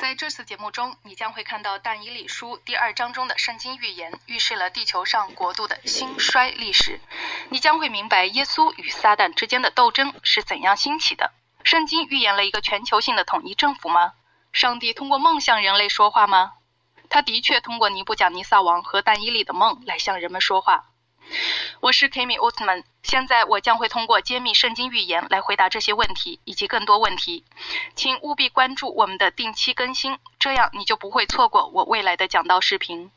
在这次节目中，你将会看到但以理书第二章中的圣经预言，预示了地球上国度的兴衰历史。你将会明白耶稣与撒旦之间的斗争是怎样兴起的。圣经预言了一个全球性的统一政府吗？上帝通过梦向人类说话吗？他的确通过尼布甲尼撒王和但以理的梦来向人们说话。我是 Kimi 奥特曼，现在我将会通过揭秘圣经预言来回答这些问题以及更多问题，请务必关注我们的定期更新，这样你就不会错过我未来的讲道视频。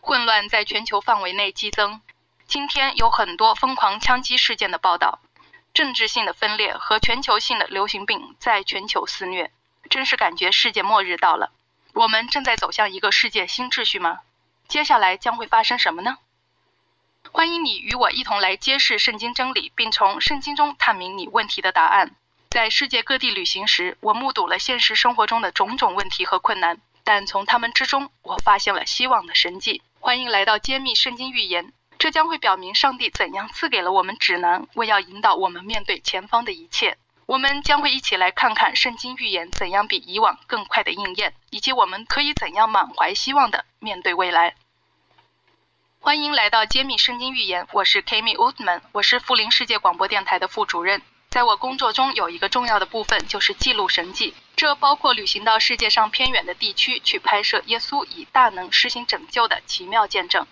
混乱在全球范围内激增，今天有很多疯狂枪击事件的报道，政治性的分裂和全球性的流行病在全球肆虐，真是感觉世界末日到了。我们正在走向一个世界新秩序吗？接下来将会发生什么呢？欢迎你与我一同来揭示圣经真理，并从圣经中探明你问题的答案。在世界各地旅行时，我目睹了现实生活中的种种问题和困难，但从他们之中，我发现了希望的神迹。欢迎来到揭秘圣经预言，这将会表明上帝怎样赐给了我们指南，为要引导我们面对前方的一切。我们将会一起来看看圣经预言怎样比以往更快的应验，以及我们可以怎样满怀希望的面对未来。欢迎来到揭秘圣经预言，我是 Kimi Woodman，我是富林世界广播电台的副主任。在我工作中有一个重要的部分就是记录神迹，这包括旅行到世界上偏远的地区去拍摄耶稣以大能施行拯救的奇妙见证，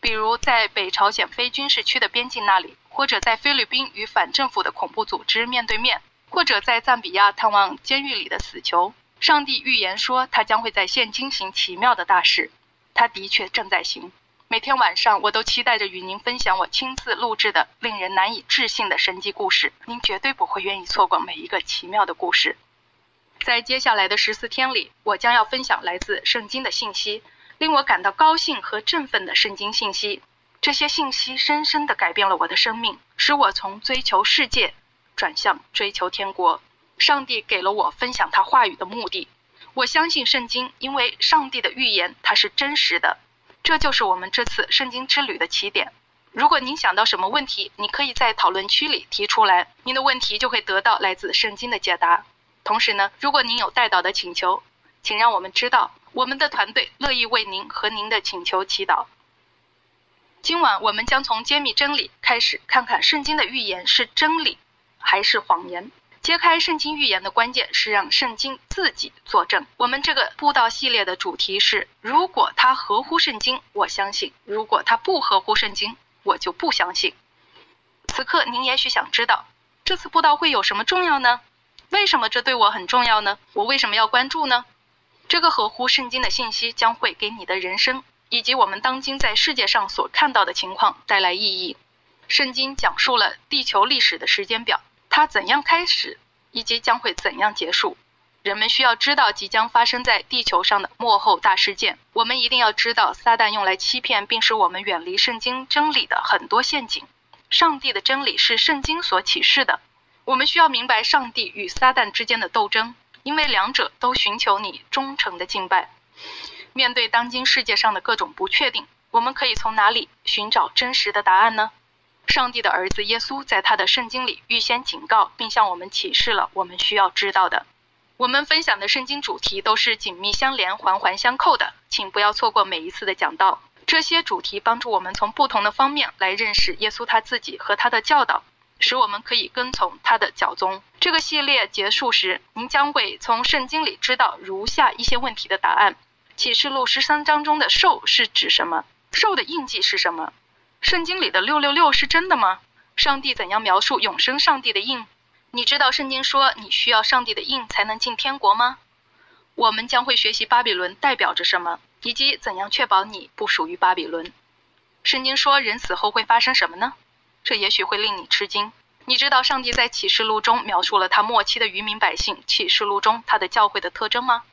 比如在北朝鲜非军事区的边境那里，或者在菲律宾与反政府的恐怖组织面对面，或者在赞比亚探望监狱里的死囚。上帝预言说，他将会在现今行奇妙的大事，他的确正在行。每天晚上，我都期待着与您分享我亲自录制的令人难以置信的神迹故事。您绝对不会愿意错过每一个奇妙的故事。在接下来的十四天里，我将要分享来自圣经的信息，令我感到高兴和振奋的圣经信息。这些信息深深地改变了我的生命，使我从追求世界转向追求天国。上帝给了我分享他话语的目的。我相信圣经，因为上帝的预言它是真实的。这就是我们这次圣经之旅的起点。如果您想到什么问题，你可以在讨论区里提出来，您的问题就会得到来自圣经的解答。同时呢，如果您有带导的请求，请让我们知道，我们的团队乐意为您和您的请求祈祷。今晚我们将从揭秘真理开始，看看圣经的预言是真理还是谎言。揭开圣经预言的关键是让圣经自己作证。我们这个布道系列的主题是：如果它合乎圣经，我相信；如果它不合乎圣经，我就不相信。此刻您也许想知道，这次布道会有什么重要呢？为什么这对我很重要呢？我为什么要关注呢？这个合乎圣经的信息将会给你的人生以及我们当今在世界上所看到的情况带来意义。圣经讲述了地球历史的时间表。它怎样开始，以及将会怎样结束？人们需要知道即将发生在地球上的幕后大事件。我们一定要知道撒旦用来欺骗并使我们远离圣经真理的很多陷阱。上帝的真理是圣经所启示的。我们需要明白上帝与撒旦之间的斗争，因为两者都寻求你忠诚的敬拜。面对当今世界上的各种不确定，我们可以从哪里寻找真实的答案呢？上帝的儿子耶稣在他的圣经里预先警告，并向我们启示了我们需要知道的。我们分享的圣经主题都是紧密相连、环环相扣的，请不要错过每一次的讲道。这些主题帮助我们从不同的方面来认识耶稣他自己和他的教导，使我们可以跟从他的教宗。这个系列结束时，您将会从圣经里知道如下一些问题的答案：启示录十三章中的兽是指什么？兽的印记是什么？圣经里的六六六是真的吗？上帝怎样描述永生上帝的印？你知道圣经说你需要上帝的印才能进天国吗？我们将会学习巴比伦代表着什么，以及怎样确保你不属于巴比伦。圣经说人死后会发生什么呢？这也许会令你吃惊。你知道上帝在启示录中描述了他末期的渔民百姓，启示录中他的教会的特征吗？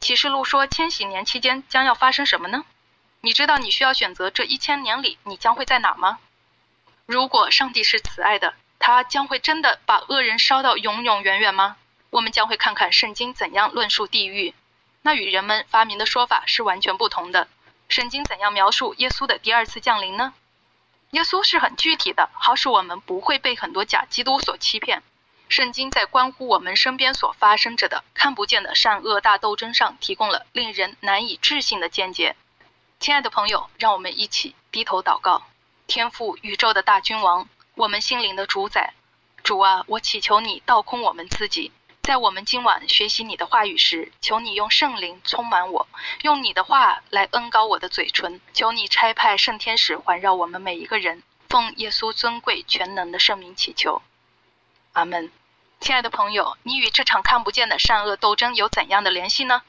启示录说千禧年期间将要发生什么呢？你知道你需要选择这一千年里你将会在哪吗？如果上帝是慈爱的，他将会真的把恶人烧到永永远远吗？我们将会看看圣经怎样论述地狱，那与人们发明的说法是完全不同的。圣经怎样描述耶稣的第二次降临呢？耶稣是很具体的，好使我们不会被很多假基督所欺骗。圣经在关乎我们身边所发生着的看不见的善恶大斗争上，提供了令人难以置信的见解。亲爱的朋友，让我们一起低头祷告。天赋宇宙的大君王，我们心灵的主宰，主啊，我祈求你倒空我们自己，在我们今晚学习你的话语时，求你用圣灵充满我，用你的话来恩高我的嘴唇。求你差派圣天使环绕我们每一个人，奉耶稣尊贵全能的圣名祈求，阿门。亲爱的朋友，你与这场看不见的善恶斗争有怎样的联系呢？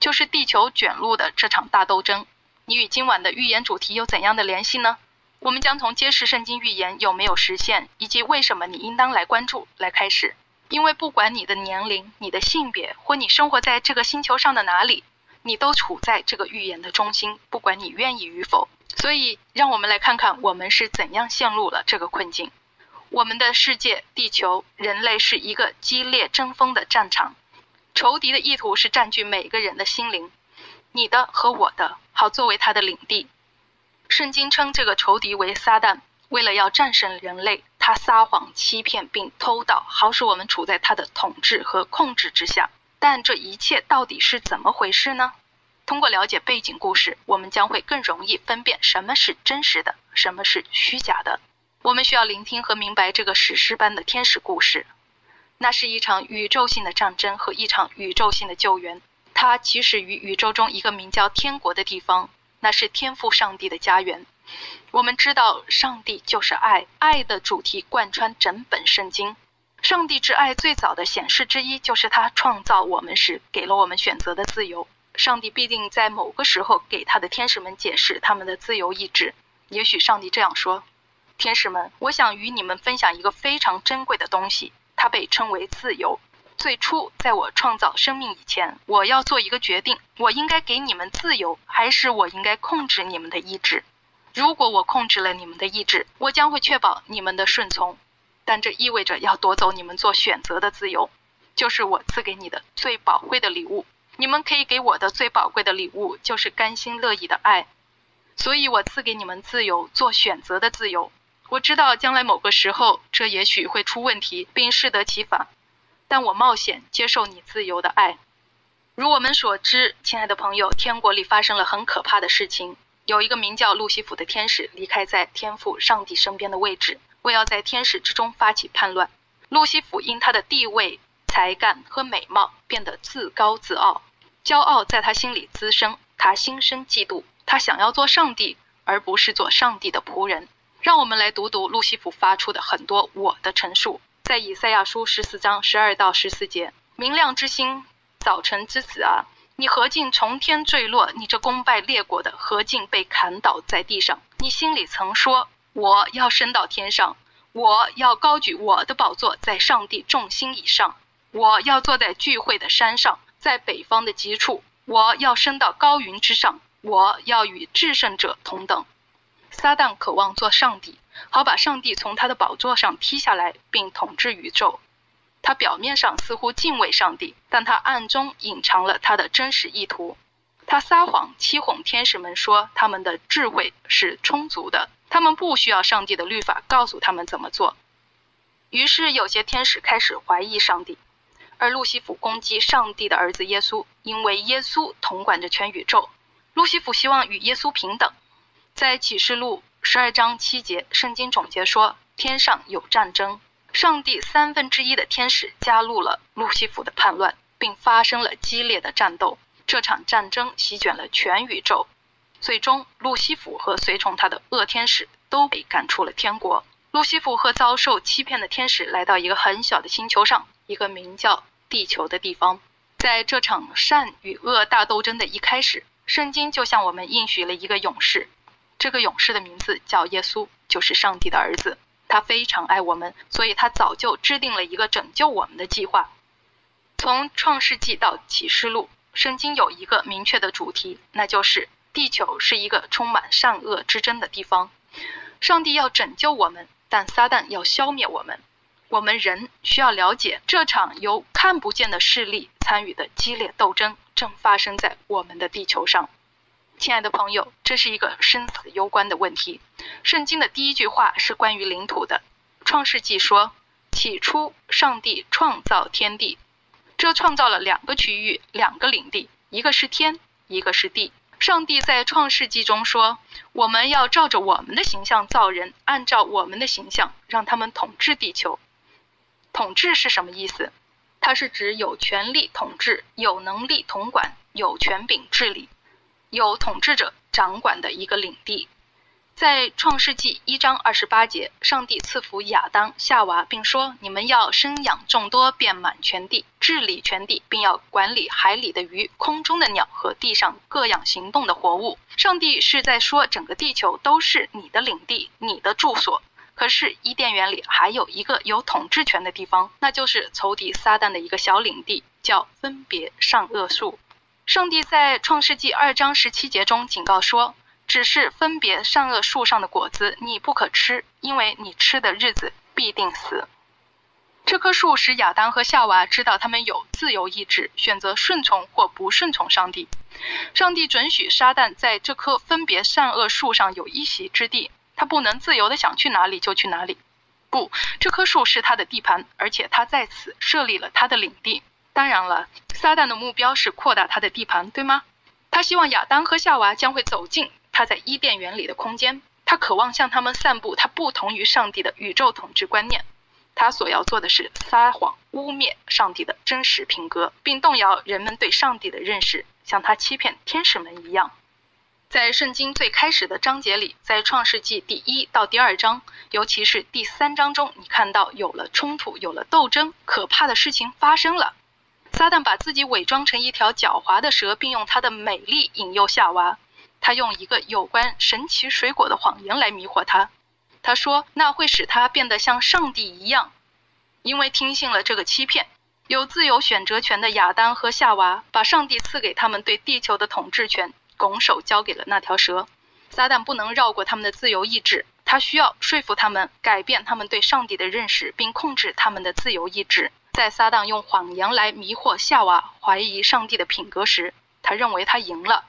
就是地球卷入的这场大斗争。你与今晚的预言主题有怎样的联系呢？我们将从揭示圣经预言有没有实现，以及为什么你应当来关注来开始。因为不管你的年龄、你的性别或你生活在这个星球上的哪里，你都处在这个预言的中心，不管你愿意与否。所以，让我们来看看我们是怎样陷入了这个困境。我们的世界，地球，人类是一个激烈争锋的战场，仇敌的意图是占据每个人的心灵，你的和我的，好作为他的领地。圣经称这个仇敌为撒旦，为了要战胜人类，他撒谎、欺骗并偷盗，好使我们处在他的统治和控制之下。但这一切到底是怎么回事呢？通过了解背景故事，我们将会更容易分辨什么是真实的，什么是虚假的。我们需要聆听和明白这个史诗般的天使故事，那是一场宇宙性的战争和一场宇宙性的救援。它起始于宇宙中一个名叫天国的地方，那是天赋上帝的家园。我们知道，上帝就是爱，爱的主题贯穿整本圣经。上帝之爱最早的显示之一，就是他创造我们时给了我们选择的自由。上帝必定在某个时候给他的天使们解释他们的自由意志。也许上帝这样说。天使们，我想与你们分享一个非常珍贵的东西，它被称为自由。最初，在我创造生命以前，我要做一个决定：我应该给你们自由，还是我应该控制你们的意志？如果我控制了你们的意志，我将会确保你们的顺从，但这意味着要夺走你们做选择的自由，就是我赐给你的最宝贵的礼物。你们可以给我的最宝贵的礼物，就是甘心乐意的爱。所以我赐给你们自由，做选择的自由。我知道将来某个时候，这也许会出问题，并适得其反，但我冒险接受你自由的爱。如我们所知，亲爱的朋友，天国里发生了很可怕的事情。有一个名叫路西弗的天使离开在天父上帝身边的位置，为要在天使之中发起叛乱。路西弗因他的地位、才干和美貌变得自高自傲，骄傲在他心里滋生，他心生嫉妒，他想要做上帝，而不是做上帝的仆人。让我们来读读路西弗发出的很多我的陈述，在以赛亚书十四章十二到十四节：明亮之星，早晨之子啊，你何竟从天坠落？你这攻败列国的，何竟被砍倒在地上？你心里曾说：我要升到天上，我要高举我的宝座在上帝众星以上，我要坐在聚会的山上，在北方的极处，我要升到高云之上，我要与至圣者同等。撒旦渴望做上帝，好把上帝从他的宝座上踢下来，并统治宇宙。他表面上似乎敬畏上帝，但他暗中隐藏了他的真实意图。他撒谎欺哄天使们说他们的智慧是充足的，他们不需要上帝的律法告诉他们怎么做。于是有些天使开始怀疑上帝，而路西弗攻击上帝的儿子耶稣，因为耶稣统管着全宇宙。路西弗希望与耶稣平等。在启示录十二章七节，圣经总结说：天上有战争，上帝三分之一的天使加入了路西弗的叛乱，并发生了激烈的战斗。这场战争席卷了全宇宙，最终路西弗和随从他的恶天使都被赶出了天国。路西弗和遭受欺骗的天使来到一个很小的星球上，一个名叫地球的地方。在这场善与恶大斗争的一开始，圣经就向我们应许了一个勇士。这个勇士的名字叫耶稣，就是上帝的儿子。他非常爱我们，所以他早就制定了一个拯救我们的计划。从创世纪到启示录，圣经有一个明确的主题，那就是地球是一个充满善恶之争的地方。上帝要拯救我们，但撒旦要消灭我们。我们人需要了解，这场由看不见的势力参与的激烈斗争，正发生在我们的地球上。亲爱的朋友，这是一个生死攸关的问题。圣经的第一句话是关于领土的。创世纪说：“起初，上帝创造天地，这创造了两个区域，两个领地，一个是天，一个是地。上帝在创世纪中说：“我们要照着我们的形象造人，按照我们的形象让他们统治地球。”统治是什么意思？它是指有权力统治、有能力统管、有权柄治理、有统治者掌管的一个领地。在创世纪一章二十八节，上帝赐福亚当、夏娃，并说：“你们要生养众多，遍满全地，治理全地，并要管理海里的鱼、空中的鸟和地上各样行动的活物。”上帝是在说，整个地球都是你的领地，你的住所。可是伊甸园里还有一个有统治权的地方，那就是仇敌撒旦的一个小领地，叫分别善恶树。上帝在创世纪二章十七节中警告说。只是分别善恶树上的果子，你不可吃，因为你吃的日子必定死。这棵树使亚当和夏娃知道他们有自由意志，选择顺从或不顺从上帝。上帝准许撒旦在这棵分别善恶树上有一席之地，他不能自由的想去哪里就去哪里。不，这棵树是他的地盘，而且他在此设立了他的领地。当然了，撒旦的目标是扩大他的地盘，对吗？他希望亚当和夏娃将会走进。他在伊甸园里的空间，他渴望向他们散布他不同于上帝的宇宙统治观念。他所要做的是撒谎、污蔑上帝的真实品格，并动摇人们对上帝的认识，像他欺骗天使们一样。在圣经最开始的章节里，在创世纪第一到第二章，尤其是第三章中，你看到有了冲突，有了斗争，可怕的事情发生了。撒旦把自己伪装成一条狡猾的蛇，并用他的美丽引诱夏娃。他用一个有关神奇水果的谎言来迷惑他。他说那会使他变得像上帝一样。因为听信了这个欺骗，有自由选择权的亚当和夏娃把上帝赐给他们对地球的统治权拱手交给了那条蛇。撒旦不能绕过他们的自由意志，他需要说服他们改变他们对上帝的认识，并控制他们的自由意志。在撒旦用谎言来迷惑夏娃怀疑上帝的品格时，他认为他赢了。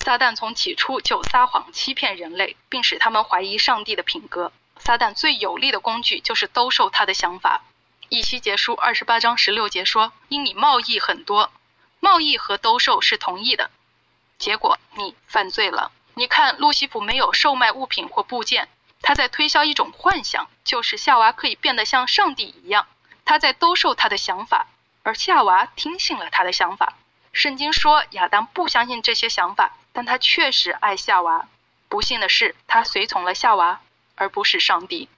撒旦从起初就撒谎欺骗人类，并使他们怀疑上帝的品格。撒旦最有力的工具就是兜售他的想法。以西结书二十八章十六节说：“因你贸易很多，贸易和兜售是同意的，结果你犯罪了。你看，路西弗没有售卖物品或部件，他在推销一种幻想，就是夏娃可以变得像上帝一样。他在兜售他的想法，而夏娃听信了他的想法。圣经说亚当不相信这些想法。”但他确实爱夏娃，不幸的是，他随从了夏娃，而不是上帝。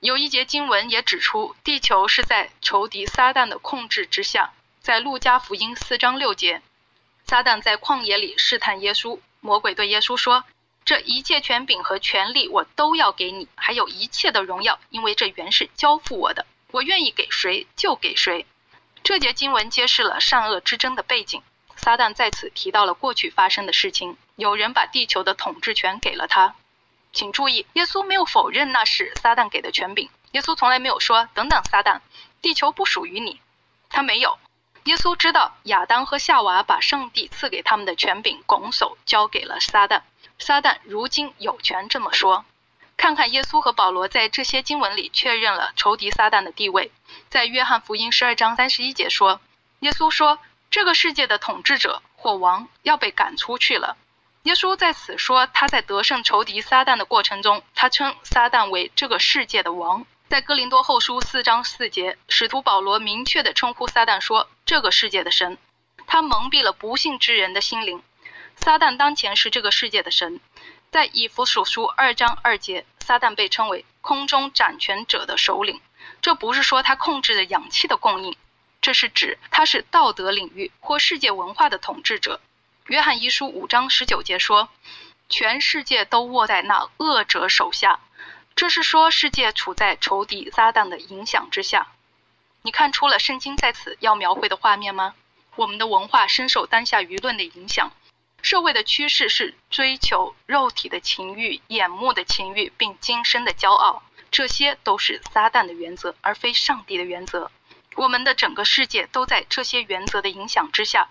有一节经文也指出，地球是在仇敌撒旦的控制之下。在路加福音四章六节，撒旦在旷野里试探耶稣，魔鬼对耶稣说：“这一切权柄和权力我都要给你，还有一切的荣耀，因为这原是交付我的，我愿意给谁就给谁。”这节经文揭示了善恶之争的背景。撒旦在此提到了过去发生的事情，有人把地球的统治权给了他。请注意，耶稣没有否认那是撒旦给的权柄。耶稣从来没有说：“等等，撒旦，地球不属于你。”他没有。耶稣知道亚当和夏娃把上帝赐给他们的权柄拱手交给了撒旦。撒旦如今有权这么说。看看耶稣和保罗在这些经文里确认了仇敌撒旦的地位。在约翰福音十二章三十一节说：“耶稣说。”这个世界的统治者或王要被赶出去了。耶稣在此说，他在得胜仇敌撒旦的过程中，他称撒旦为这个世界的王。在哥林多后书四章四节，使徒保罗明确地称呼撒旦说：“这个世界的神。”他蒙蔽了不幸之人的心灵。撒旦当前是这个世界的神。在以弗所书二章二节，撒旦被称为空中掌权者的首领。这不是说他控制着氧气的供应。这是指他是道德领域或世界文化的统治者。约翰一书五章十九节说，全世界都握在那恶者手下。这是说世界处在仇敌撒旦的影响之下。你看出了圣经在此要描绘的画面吗？我们的文化深受当下舆论的影响，社会的趋势是追求肉体的情欲、眼目的情欲，并今生的骄傲。这些都是撒旦的原则，而非上帝的原则。我们的整个世界都在这些原则的影响之下。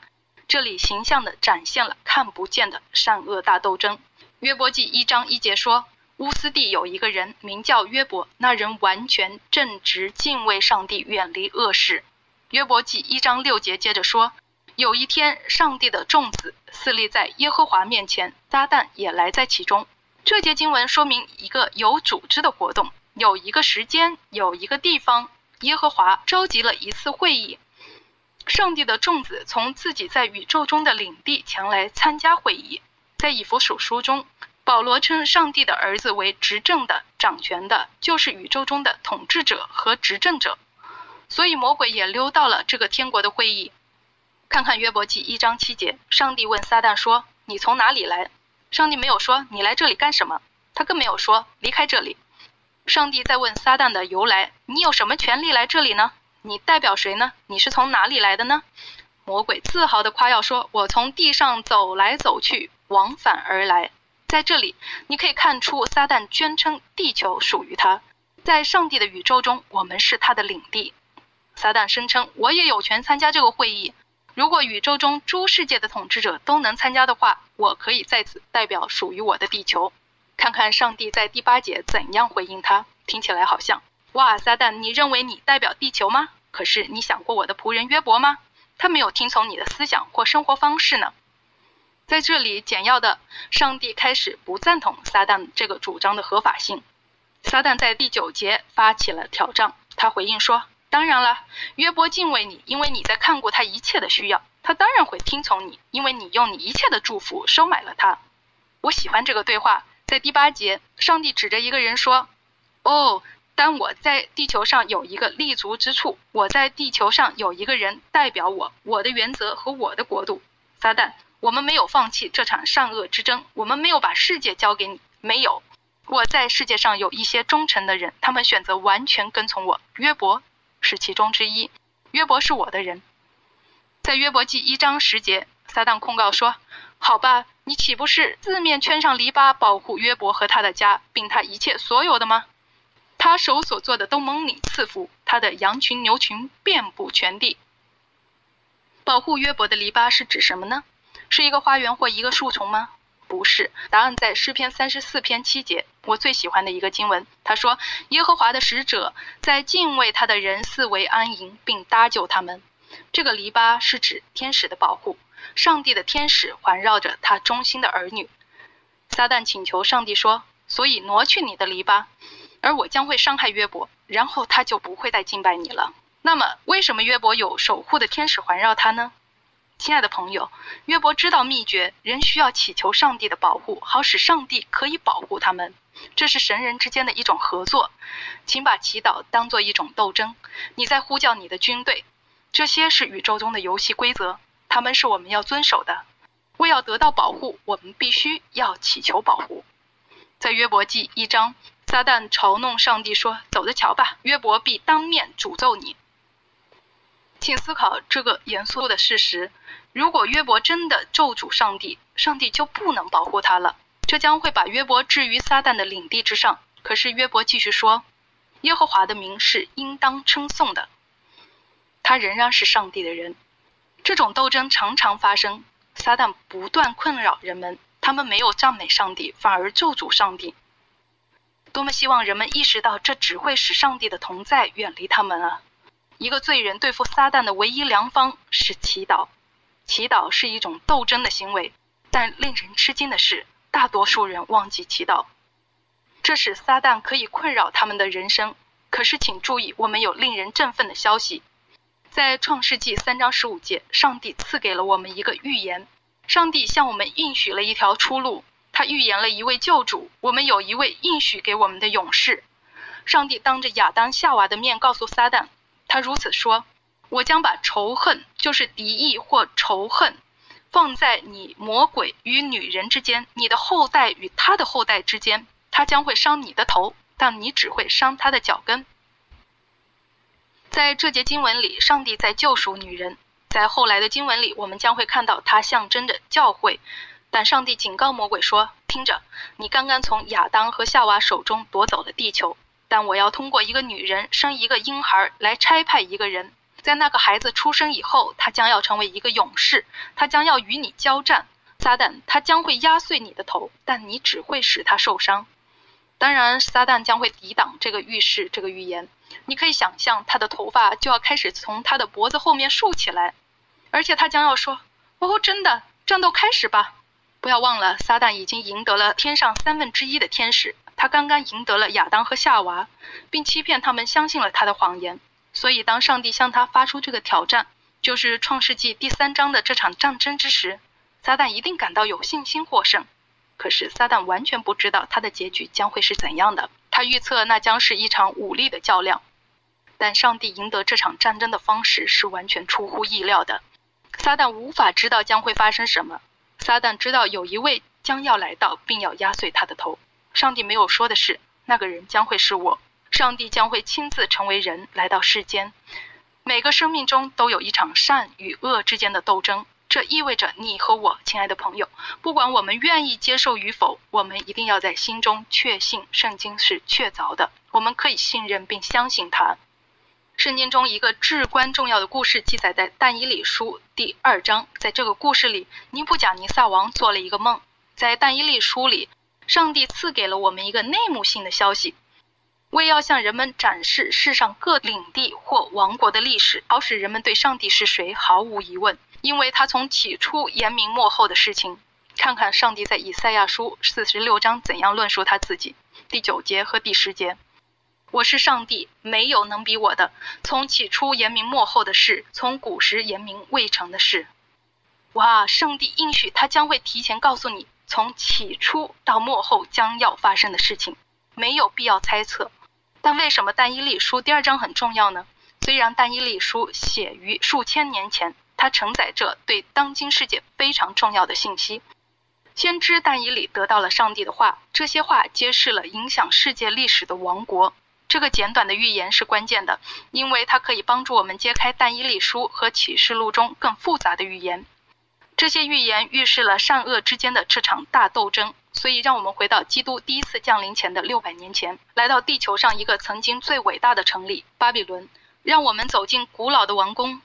这里形象地展现了看不见的善恶大斗争。约伯记一章一节说：“乌斯地有一个人名叫约伯，那人完全正直，敬畏上帝，远离恶事。约伯记一章六节接着说：有一天，上帝的众子侍立在耶和华面前，撒旦也来在其中。这节经文说明一个有组织的活动，有一个时间，有一个地方，耶和华召集了一次会议。上帝的众子从自己在宇宙中的领地前来参加会议。在以弗所书中，保罗称上帝的儿子为执政的、掌权的，就是宇宙中的统治者和执政者。所以魔鬼也溜到了这个天国的会议。看看约伯记一章七节，上帝问撒旦说：“你从哪里来？”上帝没有说“你来这里干什么”，他更没有说“离开这里”。上帝在问撒旦的由来：“你有什么权利来这里呢？”你代表谁呢？你是从哪里来的呢？魔鬼自豪地夸耀说：“我从地上走来走去，往返而来。”在这里，你可以看出撒旦宣称地球属于他，在上帝的宇宙中，我们是他的领地。撒旦声称：“我也有权参加这个会议。如果宇宙中诸世界的统治者都能参加的话，我可以在此代表属于我的地球。”看看上帝在第八节怎样回应他，听起来好像。哇，撒旦，你认为你代表地球吗？可是你想过我的仆人约伯吗？他没有听从你的思想或生活方式呢。在这里，简要的，上帝开始不赞同撒旦这个主张的合法性。撒旦在第九节发起了挑战，他回应说：“当然了，约伯敬畏你，因为你在看过他一切的需要，他当然会听从你，因为你用你一切的祝福收买了他。”我喜欢这个对话。在第八节，上帝指着一个人说：“哦。”当我在地球上有一个立足之处，我在地球上有一个人代表我，我的原则和我的国度。撒旦，我们没有放弃这场善恶之争，我们没有把世界交给你，没有。我在世界上有一些忠诚的人，他们选择完全跟从我。约伯是其中之一，约伯是我的人。在约伯记一章十节，撒旦控告说：“好吧，你岂不是四面圈上篱笆，保护约伯和他的家，并他一切所有的吗？”他手所做的都蒙你赐福，他的羊群牛群遍布全地。保护约伯的篱笆是指什么呢？是一个花园或一个树丛吗？不是，答案在诗篇三十四篇七节，我最喜欢的一个经文。他说：“耶和华的使者在敬畏他的人四围安营，并搭救他们。”这个篱笆是指天使的保护，上帝的天使环绕着他忠心的儿女。撒旦请求上帝说：“所以挪去你的篱笆。”而我将会伤害约伯，然后他就不会再敬拜你了。那么，为什么约伯有守护的天使环绕他呢？亲爱的朋友，约伯知道秘诀，人需要祈求上帝的保护，好使上帝可以保护他们。这是神人之间的一种合作。请把祈祷当做一种斗争，你在呼叫你的军队。这些是宇宙中的游戏规则，他们是我们要遵守的。为要得到保护，我们必须要祈求保护。在约伯记一章。撒旦嘲弄上帝说：“走着瞧吧，约伯必当面诅咒你。”请思考这个严肃的事实：如果约伯真的咒诅上帝，上帝就不能保护他了，这将会把约伯置于撒旦的领地之上。可是约伯继续说：“耶和华的名是应当称颂的，他仍然是上帝的人。”这种斗争常常发生，撒旦不断困扰人们，他们没有赞美上帝，反而咒诅上帝。多么希望人们意识到，这只会使上帝的同在远离他们啊！一个罪人对付撒旦的唯一良方是祈祷。祈祷是一种斗争的行为，但令人吃惊的是，大多数人忘记祈祷，这使撒旦可以困扰他们的人生。可是，请注意，我们有令人振奋的消息。在创世纪三章十五节，上帝赐给了我们一个预言，上帝向我们应许了一条出路。他预言了一位救主，我们有一位应许给我们的勇士。上帝当着亚当、夏娃的面告诉撒旦，他如此说：“我将把仇恨，就是敌意或仇恨，放在你魔鬼与女人之间，你的后代与他的后代之间。他将会伤你的头，但你只会伤他的脚跟。”在这节经文里，上帝在救赎女人；在后来的经文里，我们将会看到他象征着教会。但上帝警告魔鬼说：“听着，你刚刚从亚当和夏娃手中夺走了地球，但我要通过一个女人生一个婴孩来差派一个人，在那个孩子出生以后，他将要成为一个勇士，他将要与你交战。撒旦，他将会压碎你的头，但你只会使他受伤。当然，撒旦将会抵挡这个预示，这个预言。你可以想象，他的头发就要开始从他的脖子后面竖起来，而且他将要说：“哦，真的，战斗开始吧！”不要忘了，撒旦已经赢得了天上三分之一的天使，他刚刚赢得了亚当和夏娃，并欺骗他们相信了他的谎言。所以，当上帝向他发出这个挑战，就是创世纪第三章的这场战争之时，撒旦一定感到有信心获胜。可是，撒旦完全不知道他的结局将会是怎样的。他预测那将是一场武力的较量，但上帝赢得这场战争的方式是完全出乎意料的。撒旦无法知道将会发生什么。撒旦知道有一位将要来到，并要压碎他的头。上帝没有说的是，那个人将会是我。上帝将会亲自成为人来到世间。每个生命中都有一场善与恶之间的斗争，这意味着你和我，亲爱的朋友，不管我们愿意接受与否，我们一定要在心中确信圣经是确凿的。我们可以信任并相信它。圣经中一个至关重要的故事记载在但以理书第二章。在这个故事里，尼布甲尼撒王做了一个梦。在但以理书里，上帝赐给了我们一个内幕性的消息，为要向人们展示世上各领地或王国的历史，好使人们对上帝是谁毫无疑问，因为他从起初言明末后的事情。看看上帝在以赛亚书四十六章怎样论述他自己。第九节和第十节。我是上帝，没有能比我的。从起初言明末后的事，从古时言明未成的事。哇！上帝应许他将会提前告诉你，从起初到末后将要发生的事情，没有必要猜测。但为什么但以理书第二章很重要呢？虽然但以理书写于数千年前，它承载着对当今世界非常重要的信息。先知但以理得到了上帝的话，这些话揭示了影响世界历史的王国。这个简短的预言是关键的，因为它可以帮助我们揭开但以理书和启示录中更复杂的预言。这些预言预示了善恶之间的这场大斗争。所以，让我们回到基督第一次降临前的六百年前，来到地球上一个曾经最伟大的城里——巴比伦。让我们走进古老的王宫，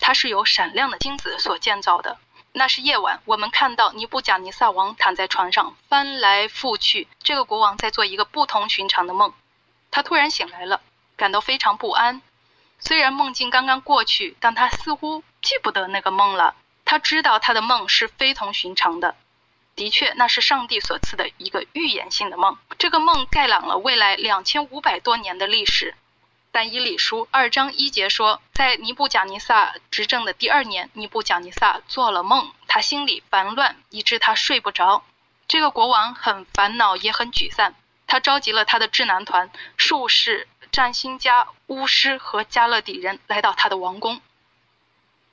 它是由闪亮的金子所建造的。那是夜晚，我们看到尼布甲尼撒王躺在床上翻来覆去。这个国王在做一个不同寻常的梦。他突然醒来了，感到非常不安。虽然梦境刚刚过去，但他似乎记不得那个梦了。他知道他的梦是非同寻常的。的确，那是上帝所赐的一个预言性的梦。这个梦概览了未来两千五百多年的历史。但以理书二章一节说，在尼布贾尼撒执政的第二年，尼布贾尼撒做了梦，他心里烦乱，以致他睡不着。这个国王很烦恼，也很沮丧。他召集了他的智囊团、术士、占星家、巫师和加勒底人来到他的王宫。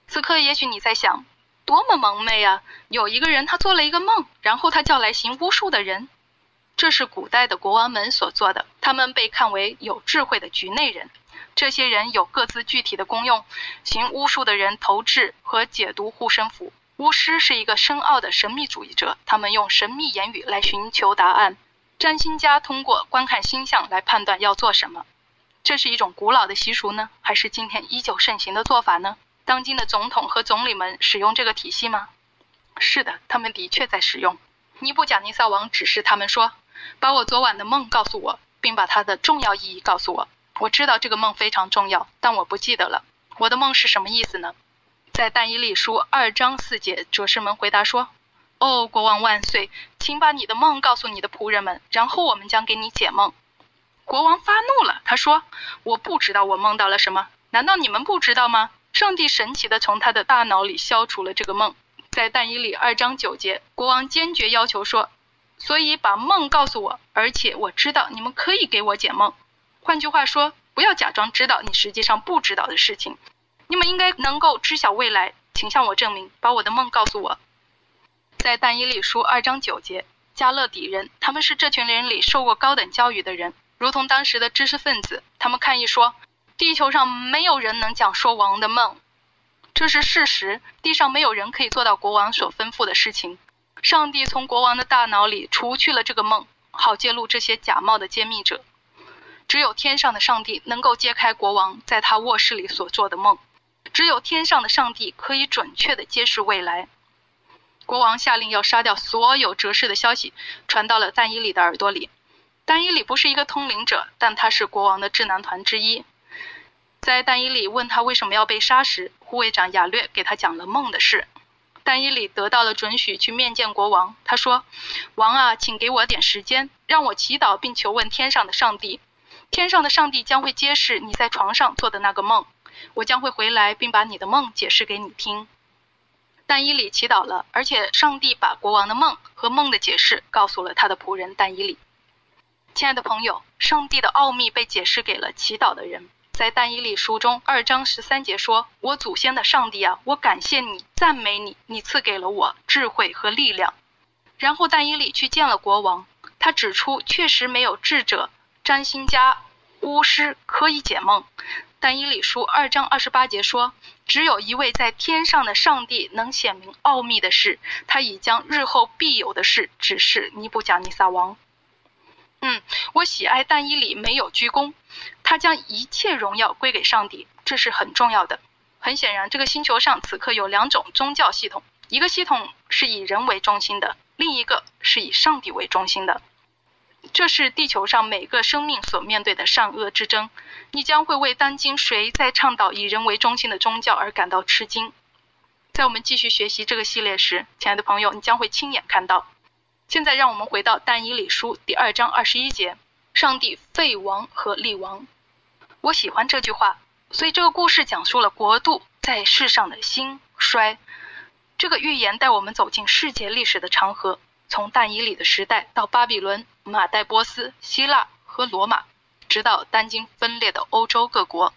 此刻，也许你在想，多么蒙昧啊！有一个人，他做了一个梦，然后他叫来行巫术的人。这是古代的国王们所做的，他们被看为有智慧的局内人。这些人有各自具体的功用。行巫术的人投掷和解读护身符。巫师是一个深奥的神秘主义者，他们用神秘言语来寻求答案。占星家通过观看星象来判断要做什么，这是一种古老的习俗呢，还是今天依旧盛行的做法呢？当今的总统和总理们使用这个体系吗？是的，他们的确在使用。尼布贾尼撒王指示他们说：“把我昨晚的梦告诉我，并把它的重要意义告诉我。我知道这个梦非常重要，但我不记得了。我的梦是什么意思呢？”在但以理书二章四节，哲士们回答说。哦，国王万岁！请把你的梦告诉你的仆人们，然后我们将给你解梦。国王发怒了，他说：“我不知道我梦到了什么，难道你们不知道吗？”上帝神奇的从他的大脑里消除了这个梦。在但以理二章九节，国王坚决要求说：“所以把梦告诉我，而且我知道你们可以给我解梦。换句话说，不要假装知道你实际上不知道的事情。你们应该能够知晓未来，请向我证明，把我的梦告诉我。”在但以理书二章九节，加勒底人，他们是这群人里受过高等教育的人，如同当时的知识分子。他们抗议说，地球上没有人能讲说王的梦，这是事实。地上没有人可以做到国王所吩咐的事情。上帝从国王的大脑里除去了这个梦，好揭露这些假冒的揭秘者。只有天上的上帝能够揭开国王在他卧室里所做的梦，只有天上的上帝可以准确的揭示未来。国王下令要杀掉所有哲士的消息传到了但以理的耳朵里。但伊里不是一个通灵者，但他是国王的智囊团之一。在但伊里问他为什么要被杀时，护卫长雅略给他讲了梦的事。但伊里得到了准许去面见国王。他说：“王啊，请给我点时间，让我祈祷并求问天上的上帝。天上的上帝将会揭示你在床上做的那个梦。我将会回来，并把你的梦解释给你听。”但伊里祈祷了，而且上帝把国王的梦和梦的解释告诉了他的仆人但伊里。亲爱的朋友，上帝的奥秘被解释给了祈祷的人。在但以理书中二章十三节说：“我祖先的上帝啊，我感谢你，赞美你，你赐给了我智慧和力量。”然后但以理去见了国王，他指出确实没有智者、占星家、巫师可以解梦。但以理书二章二十八节说：“只有一位在天上的上帝能显明奥秘的事，他已将日后必有的事指示尼布甲尼撒王。”嗯，我喜爱但伊里没有鞠躬，他将一切荣耀归给上帝，这是很重要的。很显然，这个星球上此刻有两种宗教系统，一个系统是以人为中心的，另一个是以上帝为中心的。这是地球上每个生命所面对的善恶之争。你将会为当今谁在倡导以人为中心的宗教而感到吃惊。在我们继续学习这个系列时，亲爱的朋友，你将会亲眼看到。现在让我们回到但以理书第二章二十一节，上帝废王和立王。我喜欢这句话，所以这个故事讲述了国度在世上的兴衰。这个预言带我们走进世界历史的长河，从但以理的时代到巴比伦、马代波斯、希腊和罗马，直到当今分裂的欧洲各国。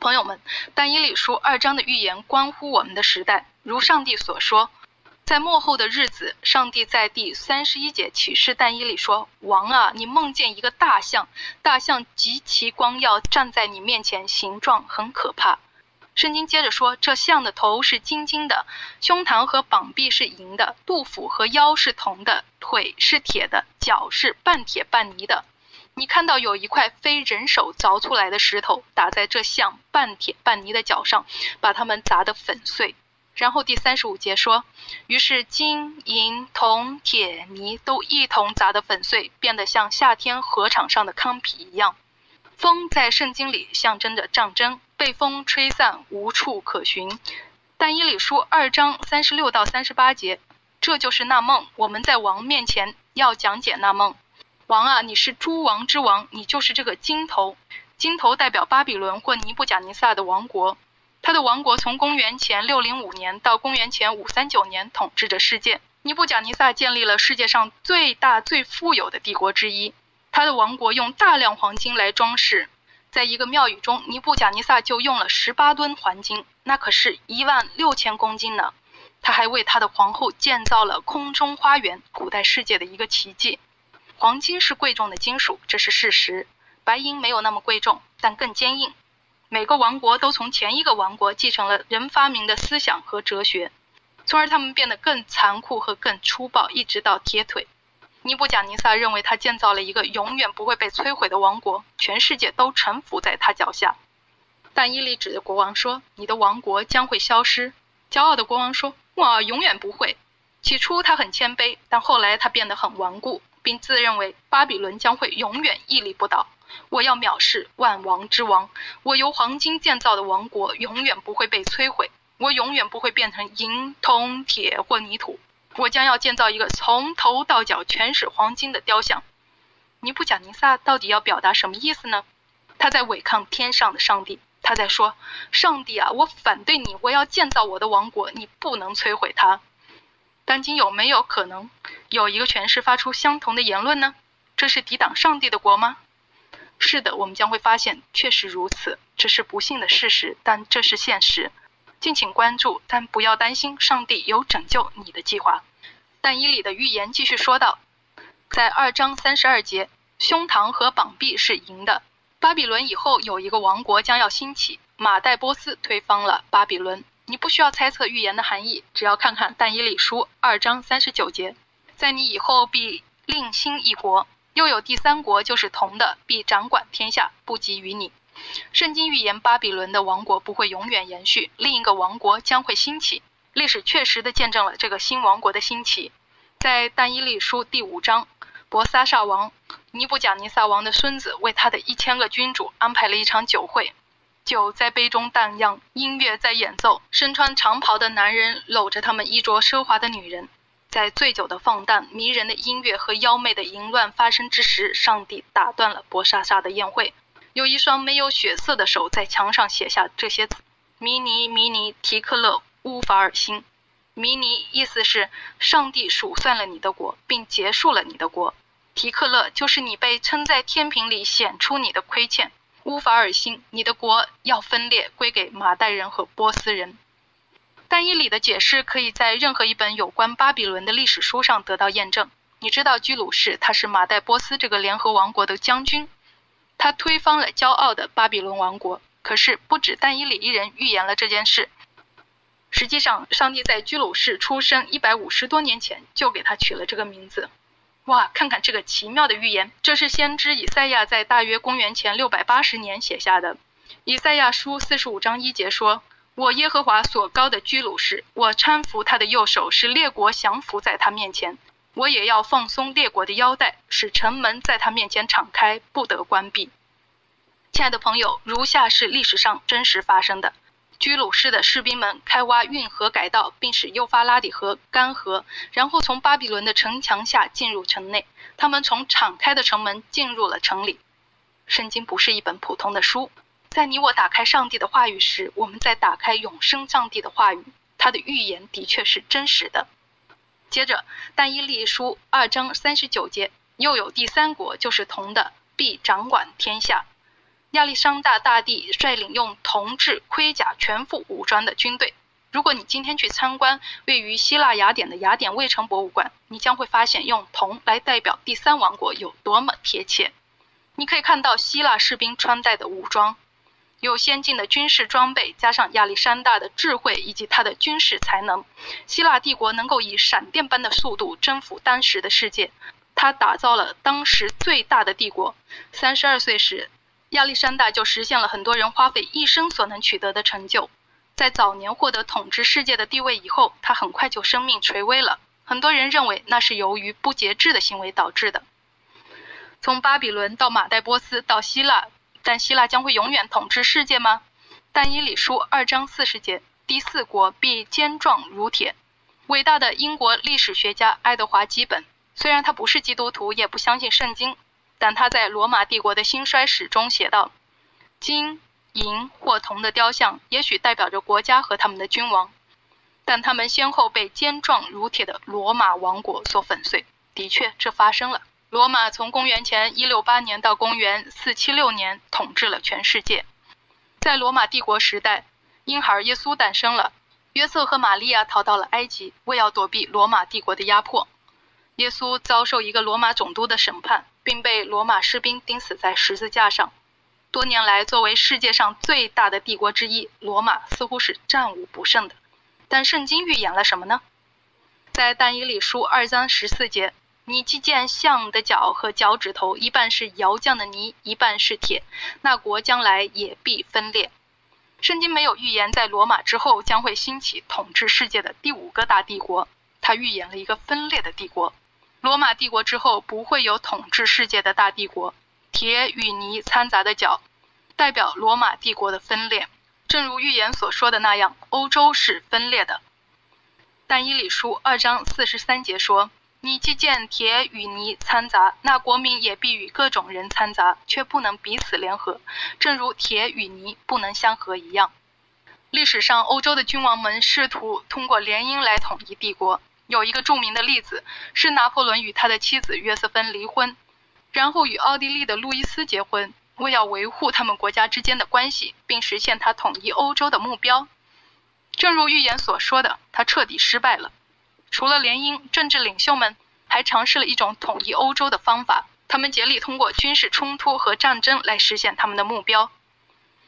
朋友们，但以理书二章的预言关乎我们的时代，如上帝所说。在末后的日子，上帝在第三十一节启示但一里说：“王啊，你梦见一个大象，大象极其光耀，站在你面前，形状很可怕。”圣经接着说：“这象的头是金金的，胸膛和膀臂是银的，肚腹和腰是铜的，腿是铁的，脚是半铁半泥的。你看到有一块非人手凿出来的石头打在这象半铁半泥的脚上，把它们砸得粉碎。”然后第三十五节说，于是金银铜铁泥都一同砸得粉碎，变得像夏天河场上的糠皮一样。风在圣经里象征着战争，被风吹散，无处可寻。但以理书二章三十六到三十八节，这就是那梦。我们在王面前要讲解那梦。王啊，你是诸王之王，你就是这个金头。金头代表巴比伦或尼布甲尼撒的王国。他的王国从公元前六零五年到公元前五三九年统治着世界。尼布甲尼撒建立了世界上最大最富有的帝国之一。他的王国用大量黄金来装饰，在一个庙宇中，尼布甲尼撒就用了十八吨黄金，那可是一万六千公斤呢。他还为他的皇后建造了空中花园，古代世界的一个奇迹。黄金是贵重的金属，这是事实。白银没有那么贵重，但更坚硬。每个王国都从前一个王国继承了人发明的思想和哲学，从而他们变得更残酷和更粗暴，一直到铁腿。尼布甲尼撒认为他建造了一个永远不会被摧毁的王国，全世界都臣服在他脚下。但伊利指着国王说：“你的王国将会消失。”骄傲的国王说：“我永远不会。”起初他很谦卑，但后来他变得很顽固，并自认为巴比伦将会永远屹立不倒。我要藐视万王之王，我由黄金建造的王国永远不会被摧毁，我永远不会变成银、铜、铁或泥土，我将要建造一个从头到脚全是黄金的雕像。尼布甲尼撒到底要表达什么意思呢？他在违抗天上的上帝，他在说：上帝啊，我反对你，我要建造我的王国，你不能摧毁它。当今有没有可能有一个权势发出相同的言论呢？这是抵挡上帝的国吗？是的，我们将会发现确实如此，这是不幸的事实，但这是现实。敬请关注，但不要担心，上帝有拯救你的计划。但以理的预言继续说道，在二章三十二节，胸膛和膀臂是银的。巴比伦以后有一个王国将要兴起，马代波斯推翻了巴比伦。你不需要猜测预言的含义，只要看看但以理书二章三十九节，在你以后必另兴一国。又有第三国，就是铜的，必掌管天下，不及于你。圣经预言巴比伦的王国不会永远延续，另一个王国将会兴起。历史确实的见证了这个新王国的兴起。在但以利书第五章，博萨萨王尼布贾尼撒王的孙子为他的一千个君主安排了一场酒会，酒在杯中荡漾，音乐在演奏，身穿长袍的男人搂着他们衣着奢华的女人，在醉酒的放荡、迷人的音乐和妖媚的淫乱发生之时，上帝打断了博莎莎的宴会。有一双没有血色的手在墙上写下这些字：“迷尼迷尼提克勒乌法尔辛。”迷尼意思是上帝数算了你的国，并结束了你的国。提克勒就是你被称在天平里显出你的亏欠。乌法尔辛，你的国要分裂，归给马代人和波斯人。但以理的解释可以在任何一本有关巴比伦的历史书上得到验证。你知道居鲁士他是马代波斯这个联合王国的将军。他推翻了骄傲的巴比伦王国。可是，不止但以理一人预言了这件事。实际上，上帝在居鲁士出生一百五十多年前就给他取了这个名字。哇，看看这个奇妙的预言！这是先知以赛亚在大约公元前六百八十年写下的。以赛亚书四十五章一节说：“我耶和华所高的居鲁士，我搀扶他的右手，使列国降服在他面前。”我也要放松列国的腰带，使城门在他面前敞开，不得关闭。亲爱的朋友，如下是历史上真实发生的：居鲁士的士兵们开挖运河改道，并使幼发拉底河干涸，然后从巴比伦的城墙下进入城内。他们从敞开的城门进入了城里。圣经不是一本普通的书，在你我打开上帝的话语时，我们在打开永生上帝的话语。他的预言的确是真实的。接着，但以理书二章三十九节，又有第三国，就是铜的，必掌管天下。亚历山大大帝率领用铜制盔甲、全副武装的军队。如果你今天去参观位于希腊雅典的雅典卫城博物馆，你将会发现用铜来代表第三王国有多么贴切。你可以看到希腊士兵穿戴的武装。有先进的军事装备，加上亚历山大的智慧以及他的军事才能，希腊帝国能够以闪电般的速度征服当时的世界。他打造了当时最大的帝国。三十二岁时，亚历山大就实现了很多人花费一生所能取得的成就。在早年获得统治世界的地位以后，他很快就生命垂危了。很多人认为那是由于不节制的行为导致的。从巴比伦到马代波斯到希腊。但希腊将会永远统治世界吗？但以理书二章四十节，第四国必坚壮如铁。伟大的英国历史学家爱德华基本，虽然他不是基督徒，也不相信圣经，但他在罗马帝国的兴衰史中写道：金、银或铜的雕像，也许代表着国家和他们的君王，但他们先后被坚壮如铁的罗马王国所粉碎。的确，这发生了。罗马从公元前一六八年到公元四七六年统治了全世界。在罗马帝国时代，婴孩耶稣诞生了。约瑟和玛利亚逃到了埃及，为要躲避罗马帝国的压迫。耶稣遭受一个罗马总督的审判，并被罗马士兵钉死在十字架上。多年来，作为世界上最大的帝国之一，罗马似乎是战无不胜的。但圣经预言了什么呢？在但以理书二章十四节。你既见象的脚和脚趾头一半是窑匠的泥，一半是铁，那国将来也必分裂。圣经没有预言在罗马之后将会兴起统治世界的第五个大帝国，它预言了一个分裂的帝国。罗马帝国之后不会有统治世界的大帝国。铁与泥掺杂的脚，代表罗马帝国的分裂。正如预言所说的那样，欧洲是分裂的。但以理书二章四十三节说。你既见铁与泥掺杂，那国民也必与各种人掺杂，却不能彼此联合，正如铁与泥不能相合一样。历史上，欧洲的君王们试图通过联姻来统一帝国。有一个著名的例子是拿破仑与他的妻子约瑟芬离婚，然后与奥地利的路易斯结婚，为要维护他们国家之间的关系，并实现他统一欧洲的目标。正如预言所说的，他彻底失败了。除了联姻，政治领袖们还尝试了一种统一欧洲的方法。他们竭力通过军事冲突和战争来实现他们的目标。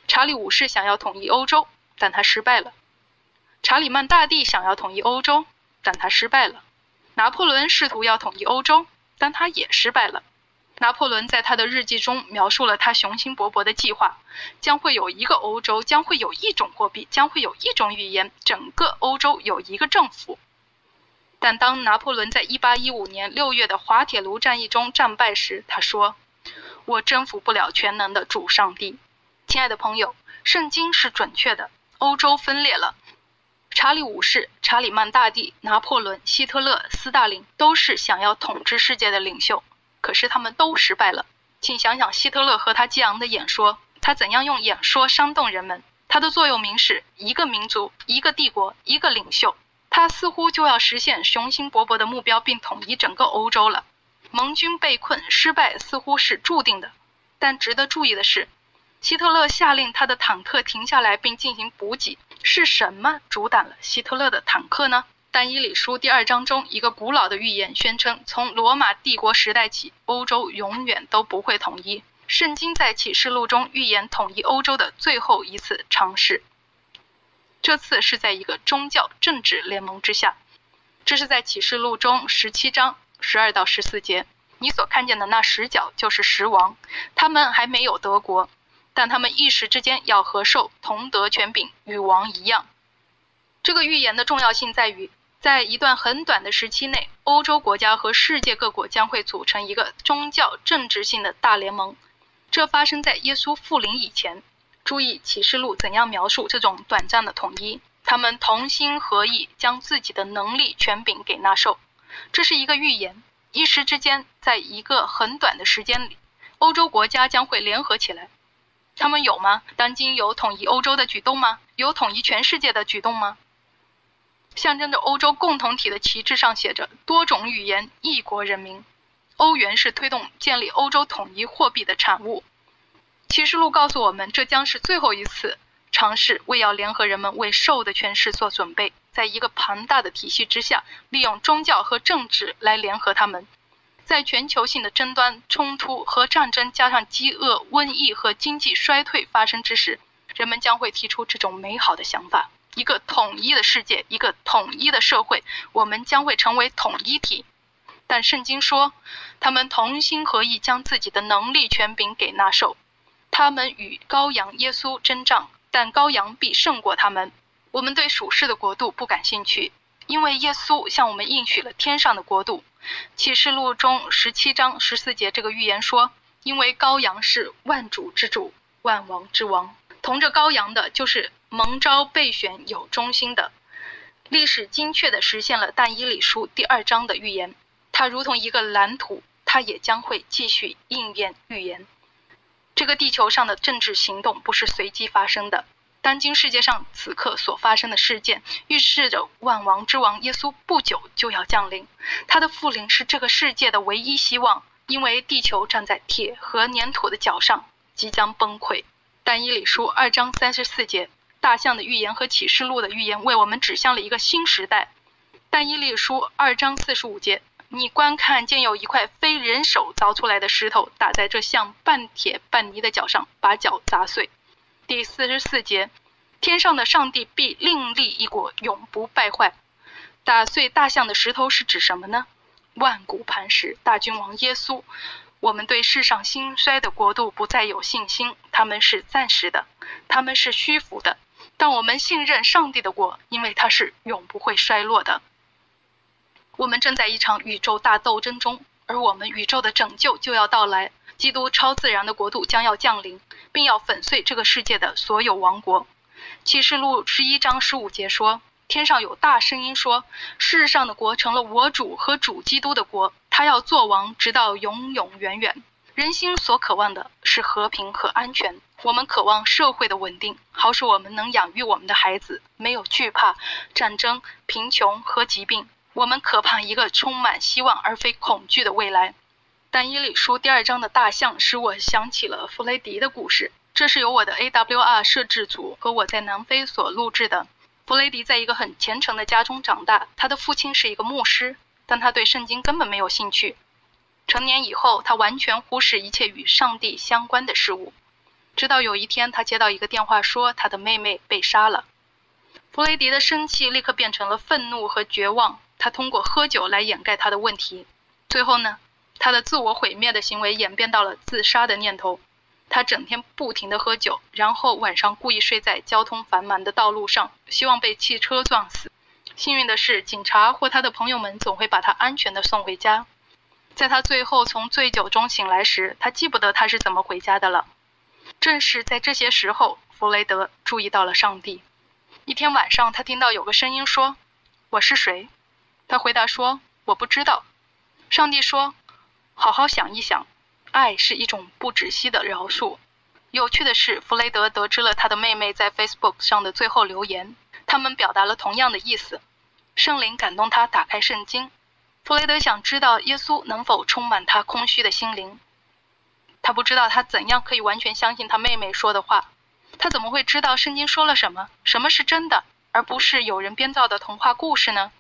查理五世想要统一欧洲，但他失败了；查理曼大帝想要统一欧洲，但他失败了；拿破仑试图要统一欧洲，但他也失败了。拿破仑在他的日记中描述了他雄心勃勃的计划：将会有一个欧洲，将会有一种货币，将会有一种语言，整个欧洲有一个政府。但当拿破仑在1815年6月的滑铁卢战役中战败时，他说：“我征服不了全能的主上帝。”亲爱的朋友，圣经是准确的。欧洲分裂了，查理五世、查理曼大帝、拿破仑、希特勒、斯大林都是想要统治世界的领袖，可是他们都失败了。请想想希特勒和他激昂的演说，他怎样用演说煽动人们？他的座右铭是一个民族、一个帝国、一个领袖。他似乎就要实现雄心勃勃的目标，并统一整个欧洲了。盟军被困失败似乎是注定的，但值得注意的是，希特勒下令他的坦克停下来并进行补给。是什么阻挡了希特勒的坦克呢？但伊理书第二章中一个古老的预言宣称，从罗马帝国时代起，欧洲永远都不会统一。圣经在启示录中预言统一欧洲的最后一次尝试。这次是在一个宗教政治联盟之下，这是在启示录中十七章十二到十四节。你所看见的那十角就是十王，他们还没有德国，但他们一时之间要和兽同德权柄，与王一样。这个预言的重要性在于，在一段很短的时期内，欧洲国家和世界各国将会组成一个宗教政治性的大联盟。这发生在耶稣复临以前。注意启示录怎样描述这种短暂的统一？他们同心合意，将自己的能力权柄给纳受。这是一个预言，一时之间，在一个很短的时间里，欧洲国家将会联合起来。他们有吗？当今有统一欧洲的举动吗？有统一全世界的举动吗？象征着欧洲共同体的旗帜上写着多种语言，一国人民。欧元是推动建立欧洲统一货币的产物。启示录告诉我们，这将是最后一次尝试为要联合人们为兽的权势做准备，在一个庞大的体系之下，利用宗教和政治来联合他们。在全球性的争端、冲突和战争，加上饥饿、瘟疫和经济衰退发生之时，人们将会提出这种美好的想法：一个统一的世界，一个统一的社会，我们将会成为统一体。但圣经说，他们同心合意，将自己的能力权柄给那兽。他们与羔羊耶稣争战，但羔羊必胜过他们。我们对属世的国度不感兴趣，因为耶稣向我们应许了天上的国度。启示录中十七章十四节这个预言说：“因为羔羊是万主之主，万王之王，同着羔羊的，就是蒙召备选有忠心的。”历史精确地实现了但以理书第二章的预言，它如同一个蓝图，它也将会继续应验预言。这个地球上的政治行动不是随机发生的。当今世界上此刻所发生的事件，预示着万王之王耶稣不久就要降临。他的复临是这个世界的唯一希望，因为地球站在铁和粘土的脚上，即将崩溃。但以理书二章三十四节，大象的预言和启示录的预言为我们指向了一个新时代。但以理书二章四十五节。你观看，见有一块非人手凿出来的石头打在这像半铁半泥的脚上，把脚砸碎。第四十四节，天上的上帝必另立一国，永不败坏。打碎大象的石头是指什么呢？万古磐石，大君王耶稣。我们对世上兴衰的国度不再有信心，他们是暂时的，他们是虚浮的。但我们信任上帝的国，因为它是永不会衰落的。我们正在一场宇宙大斗争中，而我们宇宙的拯救就要到来。基督超自然的国度将要降临，并要粉碎这个世界的所有王国。启示录十一章十五节说：“天上有大声音说，世上的国成了我主和主基督的国，他要做王，直到永永远远。”人心所渴望的是和平和安全。我们渴望社会的稳定，好使我们能养育我们的孩子，没有惧怕战争、贫穷和疾病。我们渴盼一个充满希望而非恐惧的未来。但以理书第二章的大象使我想起了弗雷迪的故事。这是由我的 AWR 摄制组和我在南非所录制的。弗雷迪在一个很虔诚的家中长大，他的父亲是一个牧师，但他对圣经根本没有兴趣。成年以后，他完全忽视一切与上帝相关的事物。直到有一天，他接到一个电话，说他的妹妹被杀了。弗雷迪的生气立刻变成了愤怒和绝望。他通过喝酒来掩盖他的问题，最后呢，他的自我毁灭的行为演变到了自杀的念头。他整天不停地喝酒，然后晚上故意睡在交通繁忙的道路上，希望被汽车撞死。幸运的是，警察或他的朋友们总会把他安全的送回家。在他最后从醉酒中醒来时，他记不得他是怎么回家的了。正是在这些时候，弗雷德注意到了上帝。一天晚上，他听到有个声音说：“我是谁？”他回答说：“我不知道。”上帝说：“好好想一想，爱是一种不止息的饶恕。”有趣的是，弗雷德得知了他的妹妹在 Facebook 上的最后留言，他们表达了同样的意思。圣灵感动他打开圣经。弗雷德想知道耶稣能否充满他空虚的心灵。他不知道他怎样可以完全相信他妹妹说的话。他怎么会知道圣经说了什么？什么是真的，而不是有人编造的童话故事呢？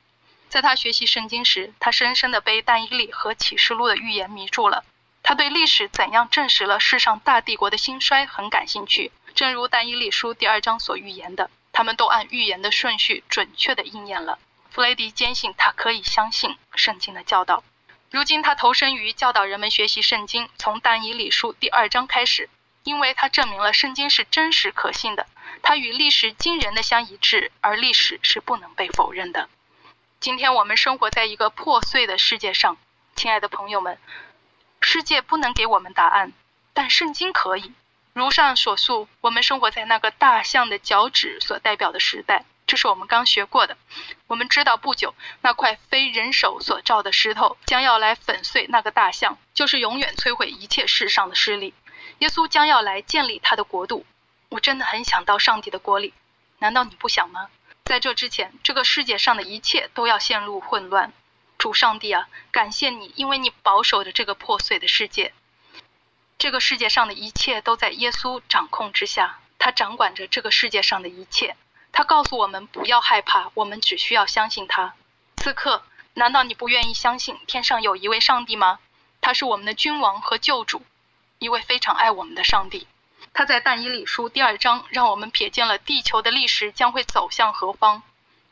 在他学习圣经时，他深深地被但以理和启示录的预言迷住了。他对历史怎样证实了世上大帝国的兴衰很感兴趣。正如但以理书第二章所预言的，他们都按预言的顺序准确地应验了。弗雷迪坚信他可以相信圣经的教导。如今他投身于教导人们学习圣经，从但以理书第二章开始，因为他证明了圣经是真实可信的，它与历史惊人的相一致，而历史是不能被否认的。今天我们生活在一个破碎的世界上，亲爱的朋友们，世界不能给我们答案，但圣经可以。如上所述，我们生活在那个大象的脚趾所代表的时代。这是我们刚学过的。我们知道，不久那块非人手所造的石头将要来粉碎那个大象，就是永远摧毁一切世上的势力。耶稣将要来建立他的国度。我真的很想到上帝的国里，难道你不想吗？在这之前，这个世界上的一切都要陷入混乱。主上帝啊，感谢你，因为你保守着这个破碎的世界。这个世界上的一切都在耶稣掌控之下，他掌管着这个世界上的一切。他告诉我们不要害怕，我们只需要相信他。此刻，难道你不愿意相信天上有一位上帝吗？他是我们的君王和救主，一位非常爱我们的上帝。他在但以理书第二章让我们瞥见了地球的历史将会走向何方。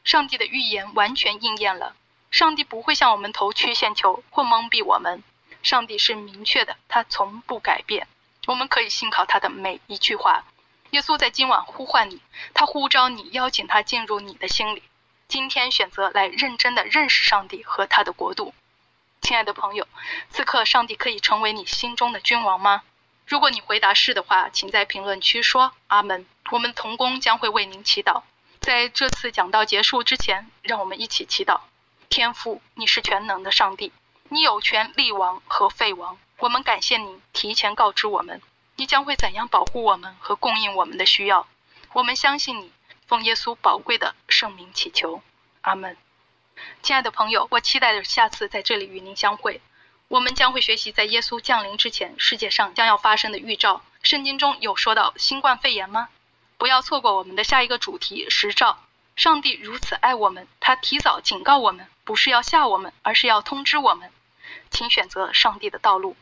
上帝的预言完全应验了。上帝不会向我们投曲线球或蒙蔽我们。上帝是明确的，他从不改变。我们可以信靠他的每一句话。耶稣在今晚呼唤你，他呼召你，邀请他进入你的心里。今天选择来认真的认识上帝和他的国度，亲爱的朋友，此刻上帝可以成为你心中的君王吗？如果你回答是的话，请在评论区说阿门。我们同工将会为您祈祷。在这次讲道结束之前，让我们一起祈祷。天父，你是全能的上帝，你有权立王和废王。我们感谢你提前告知我们。你将会怎样保护我们和供应我们的需要？我们相信你，奉耶稣宝贵的圣名祈求，阿门。亲爱的朋友，我期待着下次在这里与您相会。我们将会学习在耶稣降临之前，世界上将要发生的预兆。圣经中有说到新冠肺炎吗？不要错过我们的下一个主题——十兆。上帝如此爱我们，他提早警告我们，不是要吓我们，而是要通知我们，请选择上帝的道路。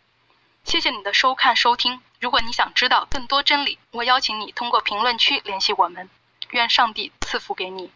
谢谢你的收看收听。如果你想知道更多真理，我邀请你通过评论区联系我们。愿上帝赐福给你。